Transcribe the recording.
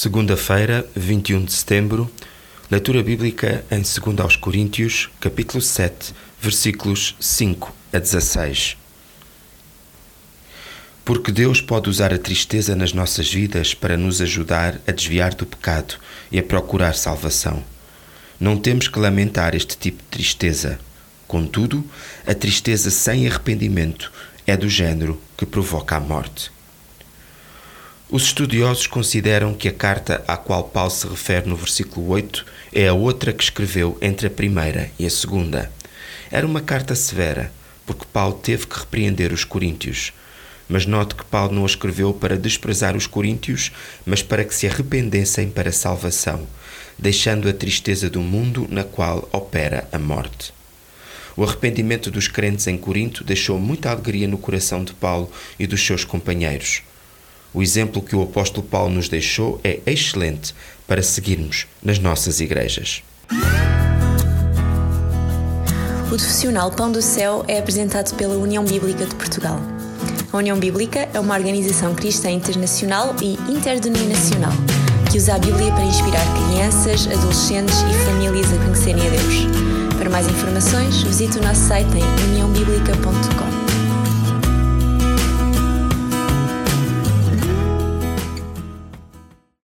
Segunda-feira, 21 de setembro, leitura bíblica em 2 aos Coríntios, capítulo 7, versículos 5 a 16. Porque Deus pode usar a tristeza nas nossas vidas para nos ajudar a desviar do pecado e a procurar salvação. Não temos que lamentar este tipo de tristeza. Contudo, a tristeza sem arrependimento é do género que provoca a morte. Os estudiosos consideram que a carta à qual Paulo se refere no versículo 8 é a outra que escreveu entre a primeira e a segunda. Era uma carta severa, porque Paulo teve que repreender os coríntios. Mas note que Paulo não a escreveu para desprezar os coríntios, mas para que se arrependessem para a salvação, deixando a tristeza do mundo na qual opera a morte. O arrependimento dos crentes em Corinto deixou muita alegria no coração de Paulo e dos seus companheiros. O exemplo que o apóstolo Paulo nos deixou é excelente para seguirmos nas nossas igrejas. O profissional Pão do Céu é apresentado pela União Bíblica de Portugal. A União Bíblica é uma organização cristã internacional e interdenominacional que usa a Bíblia para inspirar crianças, adolescentes e famílias a conhecerem a Deus. Para mais informações, visite o nosso site em uniãobíblica.com.